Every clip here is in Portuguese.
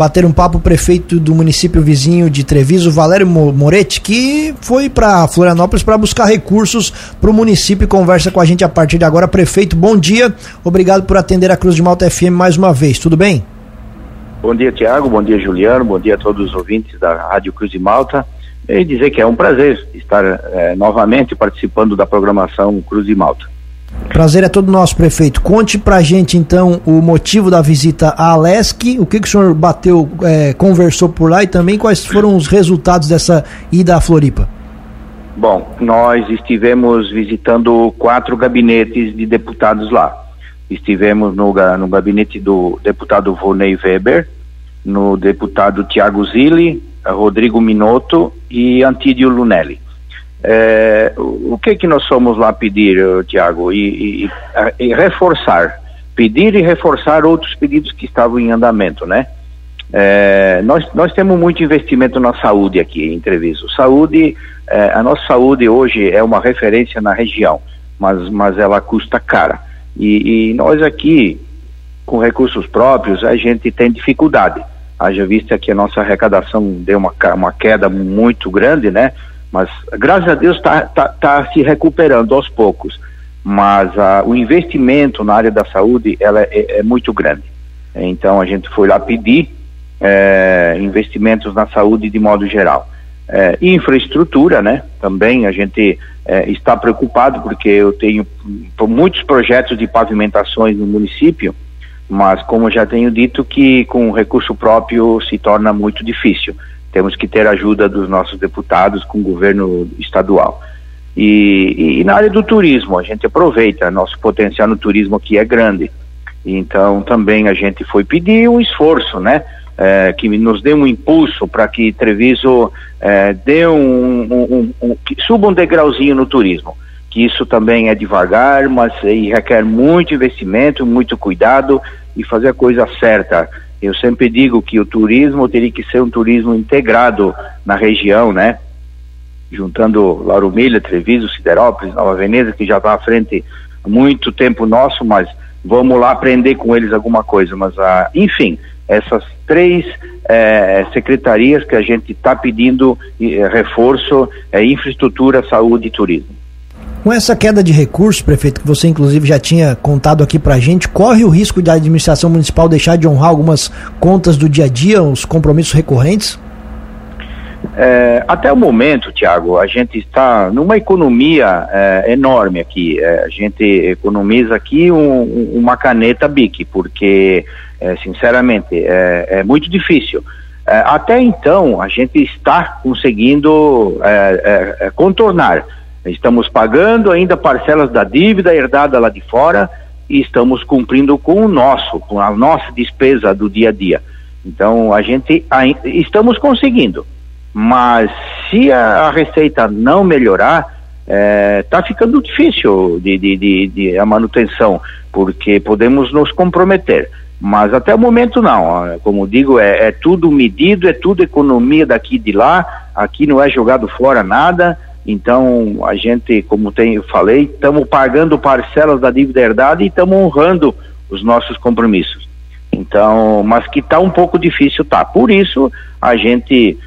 bater um papo o prefeito do município vizinho de Treviso, Valério Moretti, que foi para Florianópolis para buscar recursos para o município e conversa com a gente a partir de agora. Prefeito, bom dia. Obrigado por atender a Cruz de Malta FM mais uma vez. Tudo bem? Bom dia, Tiago. Bom dia, Juliano. Bom dia a todos os ouvintes da Rádio Cruz de Malta. E dizer que é um prazer estar é, novamente participando da programação Cruz de Malta. Prazer é todo nosso, prefeito. Conte pra gente então o motivo da visita à Alesc, o que, que o senhor bateu, é, conversou por lá e também quais foram os resultados dessa ida à Floripa. Bom, nós estivemos visitando quatro gabinetes de deputados lá. Estivemos no, no gabinete do deputado Vonei Weber, no deputado Tiago Zilli, Rodrigo Minotto e Antídio Lunelli. É, o que que nós somos lá pedir, Tiago? E, e, e, reforçar, pedir e reforçar outros pedidos que estavam em andamento, né? É, nós, nós temos muito investimento na saúde aqui em Treviso. Saúde, é, a nossa saúde hoje é uma referência na região, mas, mas ela custa cara. E, e nós aqui, com recursos próprios, a gente tem dificuldade. Haja vista que a nossa arrecadação deu uma, uma queda muito grande, né? Mas, graças a Deus, está tá, tá se recuperando aos poucos. Mas uh, o investimento na área da saúde ela é, é muito grande. Então, a gente foi lá pedir é, investimentos na saúde de modo geral. É, infraestrutura, né? Também a gente é, está preocupado porque eu tenho muitos projetos de pavimentações no município, mas como já tenho dito que com recurso próprio se torna muito difícil temos que ter ajuda dos nossos deputados com o governo estadual. E, e, na área do turismo, a gente aproveita, nosso potencial no turismo aqui é grande. Então também a gente foi pedir um esforço, né? É, que nos dê um impulso para que Treviso é, dê um, um, um, um, suba um degrauzinho no turismo. Que isso também é devagar, mas requer muito investimento, muito cuidado e fazer a coisa certa. Eu sempre digo que o turismo teria que ser um turismo integrado na região, né? Juntando Lauro Milha, Treviso, Siderópolis, Nova Veneza, que já está à frente há muito tempo nosso, mas vamos lá aprender com eles alguma coisa. Mas, ah, enfim, essas três eh, secretarias que a gente está pedindo eh, reforço é infraestrutura, saúde e turismo. Com essa queda de recursos, prefeito, que você inclusive já tinha contado aqui pra gente, corre o risco da administração municipal deixar de honrar algumas contas do dia a dia, os compromissos recorrentes? É, até o momento, Tiago, a gente está numa economia é, enorme aqui. É, a gente economiza aqui um, uma caneta BIC, porque, é, sinceramente, é, é, muito difícil. É, até então, a gente está conseguindo contornar Estamos pagando ainda parcelas da dívida herdada lá de fora e estamos cumprindo com o nosso, com a nossa despesa do dia a dia. Então a gente estamos conseguindo, mas se a, a receita não melhorar, está é, ficando difícil de, de, de, de, a manutenção, porque podemos nos comprometer. Mas até o momento não, como digo, é, é tudo medido, é tudo economia daqui de lá, aqui não é jogado fora nada, então, a gente, como tem, eu falei, estamos pagando parcelas da dívida herdada e estamos honrando os nossos compromissos. Então, mas que está um pouco difícil, tá. Por isso, a gente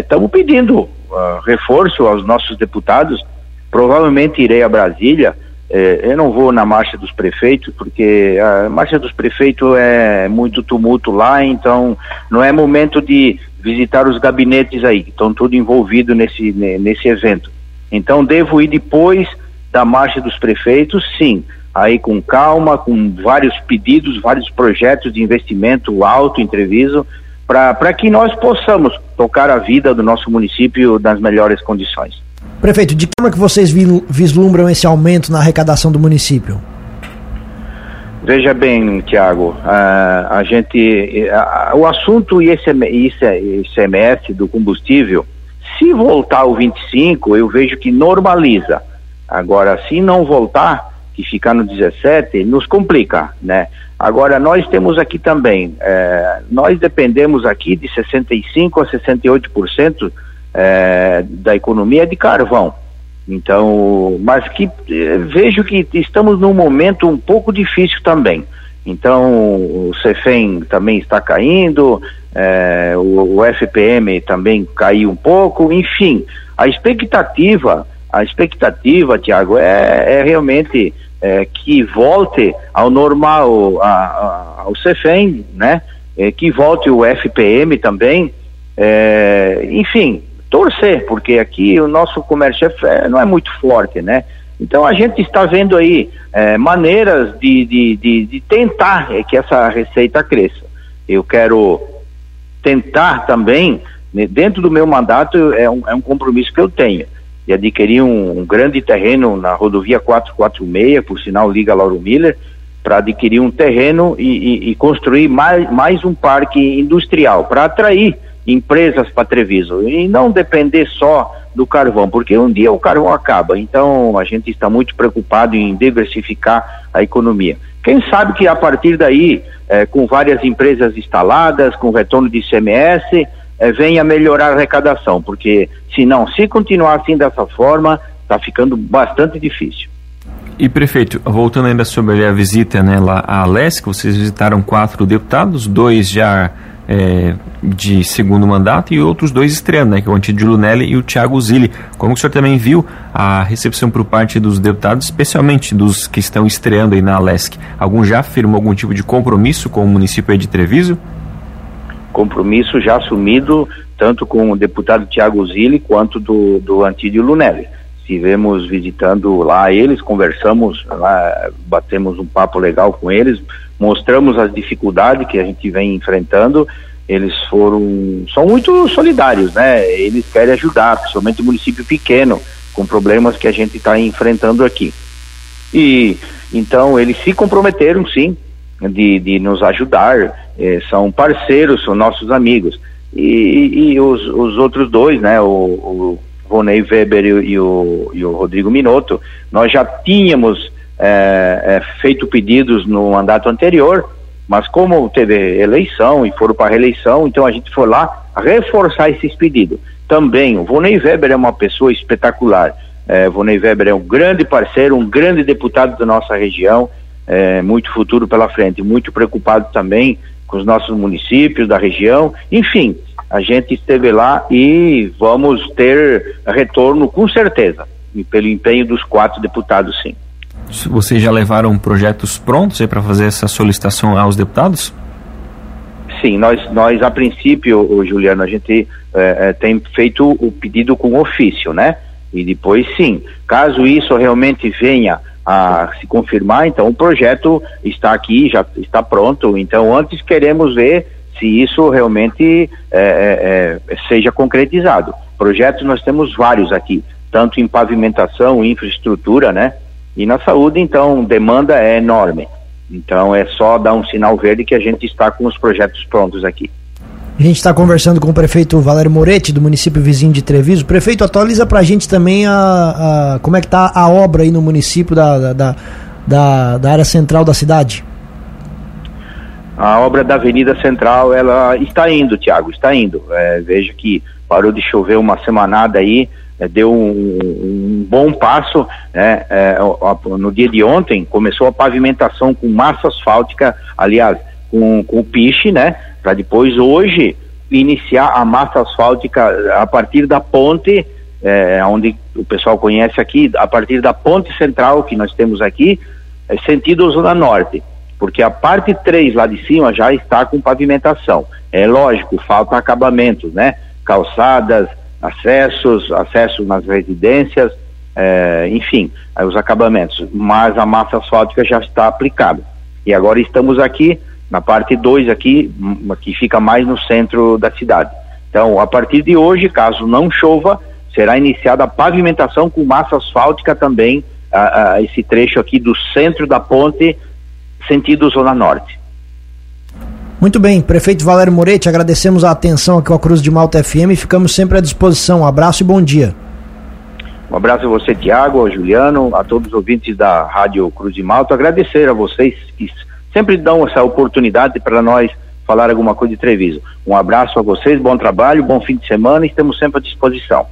estamos é, é, pedindo uh, reforço aos nossos deputados. Provavelmente irei a Brasília. É, eu não vou na marcha dos prefeitos, porque a marcha dos prefeitos é muito tumulto lá, então não é momento de visitar os gabinetes aí, que estão tudo envolvido nesse, nesse evento. Então, devo ir depois da marcha dos prefeitos, sim, aí com calma, com vários pedidos, vários projetos de investimento alto em Treviso, para que nós possamos tocar a vida do nosso município nas melhores condições. Prefeito, de que forma que vocês vislumbram esse aumento na arrecadação do município? Veja bem, Tiago, a, a gente, a, o assunto ICMS do combustível, se voltar ao 25, eu vejo que normaliza. Agora, se não voltar, que ficar no 17, nos complica, né? Agora, nós temos aqui também, é, nós dependemos aqui de 65% a 68% é, da economia de carvão. Então, mas que eh, vejo que estamos num momento um pouco difícil também. Então, o CEFEM também está caindo, é, o, o, FPM também caiu um pouco, enfim, a expectativa, a expectativa, Tiago, é, é, realmente é, que volte ao normal a, a, ao CEFEM, né? É, que volte o FPM também, é, enfim, torcer, porque aqui o nosso comércio é, não é muito forte, né? Então a gente está vendo aí é, maneiras de, de, de, de tentar é, que essa receita cresça. Eu quero tentar também, né, dentro do meu mandato, é um, é um compromisso que eu tenho, de adquirir um, um grande terreno na rodovia 446, por sinal Liga Lauro Miller, para adquirir um terreno e, e, e, construir mais, mais um parque industrial, para atrair empresas para Treviso e não depender só do carvão, porque um dia o carvão acaba. Então a gente está muito preocupado em diversificar a economia. Quem sabe que a partir daí, eh, com várias empresas instaladas, com retorno de ICMS, eh, venha melhorar a arrecadação, porque se não, se continuar assim dessa forma, está ficando bastante difícil. E prefeito, voltando ainda sobre a visita né, lá à Alesc, vocês visitaram quatro deputados, dois já é, de segundo mandato e outros dois estreando, né, que é o Antídio Lunelli e o Thiago Zilli. Como o senhor também viu a recepção por parte dos deputados, especialmente dos que estão estreando aí na Alesc? Algum já firmou algum tipo de compromisso com o município de Treviso? Compromisso já assumido tanto com o deputado Tiago Zilli quanto do, do Antídio Lunelli. Estivemos visitando lá eles, conversamos lá, batemos um papo legal com eles, mostramos as dificuldades que a gente vem enfrentando. Eles foram, são muito solidários, né? Eles querem ajudar, principalmente o município pequeno, com problemas que a gente está enfrentando aqui. E então eles se comprometeram, sim, de, de nos ajudar. Eh, são parceiros, são nossos amigos. E, e os, os, outros dois, né? O, o Ronei Weber e, e, o, e o Rodrigo Minotto, nós já tínhamos é, é, feito pedidos no mandato anterior, mas como teve eleição e foram para reeleição, então a gente foi lá reforçar esses pedidos. Também, o Vonei Weber é uma pessoa espetacular. É, Vonei Weber é um grande parceiro, um grande deputado da nossa região, é, muito futuro pela frente, muito preocupado também com os nossos municípios da região. Enfim, a gente esteve lá e vamos ter retorno com certeza, pelo empenho dos quatro deputados, sim. Vocês já levaram projetos prontos para fazer essa solicitação aos deputados? Sim, nós, nós a princípio, Juliano, a gente é, é, tem feito o pedido com ofício, né? E depois, sim, caso isso realmente venha a se confirmar, então o projeto está aqui, já está pronto. Então, antes queremos ver se isso realmente é, é, é seja concretizado. Projetos nós temos vários aqui, tanto em pavimentação, infraestrutura, né? E na saúde, então, demanda é enorme. Então é só dar um sinal verde que a gente está com os projetos prontos aqui. A gente está conversando com o prefeito Valério Moretti, do município vizinho de Treviso. Prefeito, atualiza para a gente também a, a, como é que está a obra aí no município da, da, da, da área central da cidade. A obra da Avenida Central, ela está indo, Tiago, está indo. É, vejo que parou de chover uma semanada aí, é, deu um, um, bom passo. Né? É, no dia de ontem começou a pavimentação com massa asfáltica, aliás, com, com o piche, né? Para depois hoje iniciar a massa asfáltica a partir da ponte, é, onde o pessoal conhece aqui, a partir da ponte central que nós temos aqui, é, sentido Zona Norte. Porque a parte 3 lá de cima já está com pavimentação. É lógico, falta acabamentos, né? Calçadas, acessos, acesso nas residências, é, enfim, os acabamentos. Mas a massa asfáltica já está aplicada. E agora estamos aqui na parte 2 aqui, hum, que fica mais no centro da cidade. Então, a partir de hoje, caso não chova, será iniciada a pavimentação com massa asfáltica também, a, a, esse trecho aqui do centro da ponte, sentido Zona Norte. Muito bem, prefeito Valério Moretti, agradecemos a atenção aqui ao Cruz de Malta FM e ficamos sempre à disposição. Um abraço e bom dia. Um abraço a você, Tiago, ao Juliano, a todos os ouvintes da Rádio Cruz de Malta. Agradecer a vocês que sempre dão essa oportunidade para nós falar alguma coisa de Treviso. Um abraço a vocês, bom trabalho, bom fim de semana e estamos sempre à disposição.